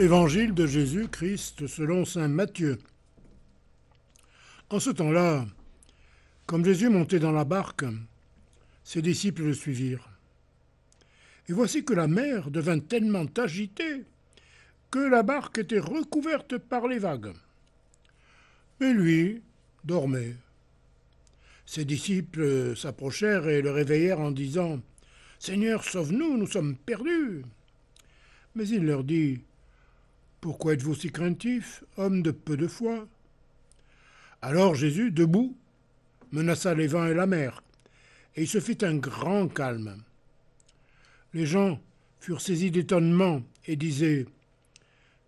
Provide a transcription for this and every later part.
Évangile de Jésus-Christ selon Saint Matthieu. En ce temps-là, comme Jésus montait dans la barque, ses disciples le suivirent. Et voici que la mer devint tellement agitée que la barque était recouverte par les vagues. Mais lui dormait. Ses disciples s'approchèrent et le réveillèrent en disant Seigneur, sauve-nous, nous sommes perdus. Mais il leur dit pourquoi êtes-vous si craintif, homme de peu de foi? Alors Jésus, debout, menaça les vents et la mer, et il se fit un grand calme. Les gens furent saisis d'étonnement et disaient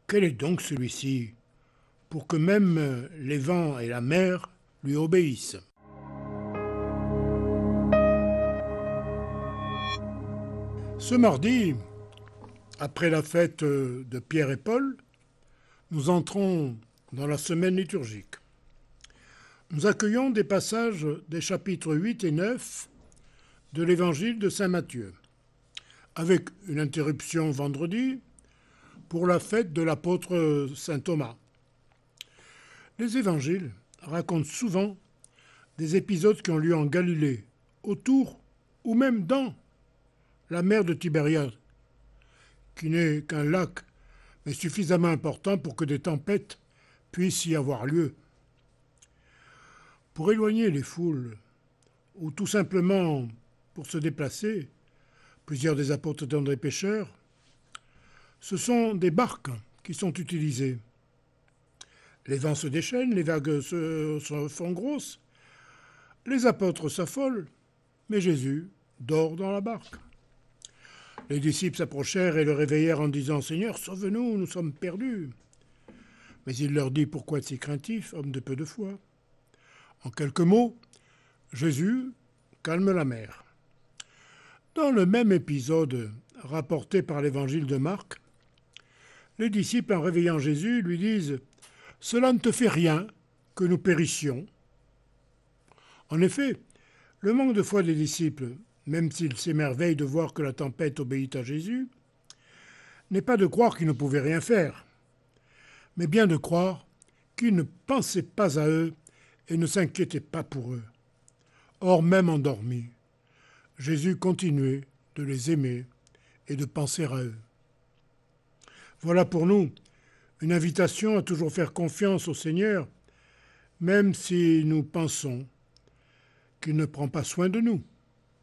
Quel est donc celui-ci pour que même les vents et la mer lui obéissent? Ce mardi, après la fête de Pierre et Paul, nous entrons dans la semaine liturgique. Nous accueillons des passages des chapitres 8 et 9 de l'évangile de Saint Matthieu, avec une interruption vendredi pour la fête de l'apôtre Saint Thomas. Les évangiles racontent souvent des épisodes qui ont lieu en Galilée, autour ou même dans la mer de Tibériade, qui n'est qu'un lac, mais suffisamment important pour que des tempêtes puissent y avoir lieu. Pour éloigner les foules, ou tout simplement pour se déplacer, plusieurs des apôtres étant des pêcheurs, ce sont des barques qui sont utilisées. Les vents se déchaînent, les vagues se font grosses, les apôtres s'affolent, mais Jésus dort dans la barque. Les disciples s'approchèrent et le réveillèrent en disant Seigneur, sauve-nous, nous sommes perdus. Mais il leur dit Pourquoi êtes si craintifs, homme de peu de foi? En quelques mots, Jésus calme la mer. Dans le même épisode rapporté par l'évangile de Marc, les disciples, en réveillant Jésus, lui disent Cela ne te fait rien que nous périssions. En effet, le manque de foi des disciples même s'il s'émerveille de voir que la tempête obéit à Jésus, n'est pas de croire qu'il ne pouvait rien faire, mais bien de croire qu'il ne pensait pas à eux et ne s'inquiétait pas pour eux. Or, même endormis, Jésus continuait de les aimer et de penser à eux. Voilà pour nous une invitation à toujours faire confiance au Seigneur, même si nous pensons qu'il ne prend pas soin de nous.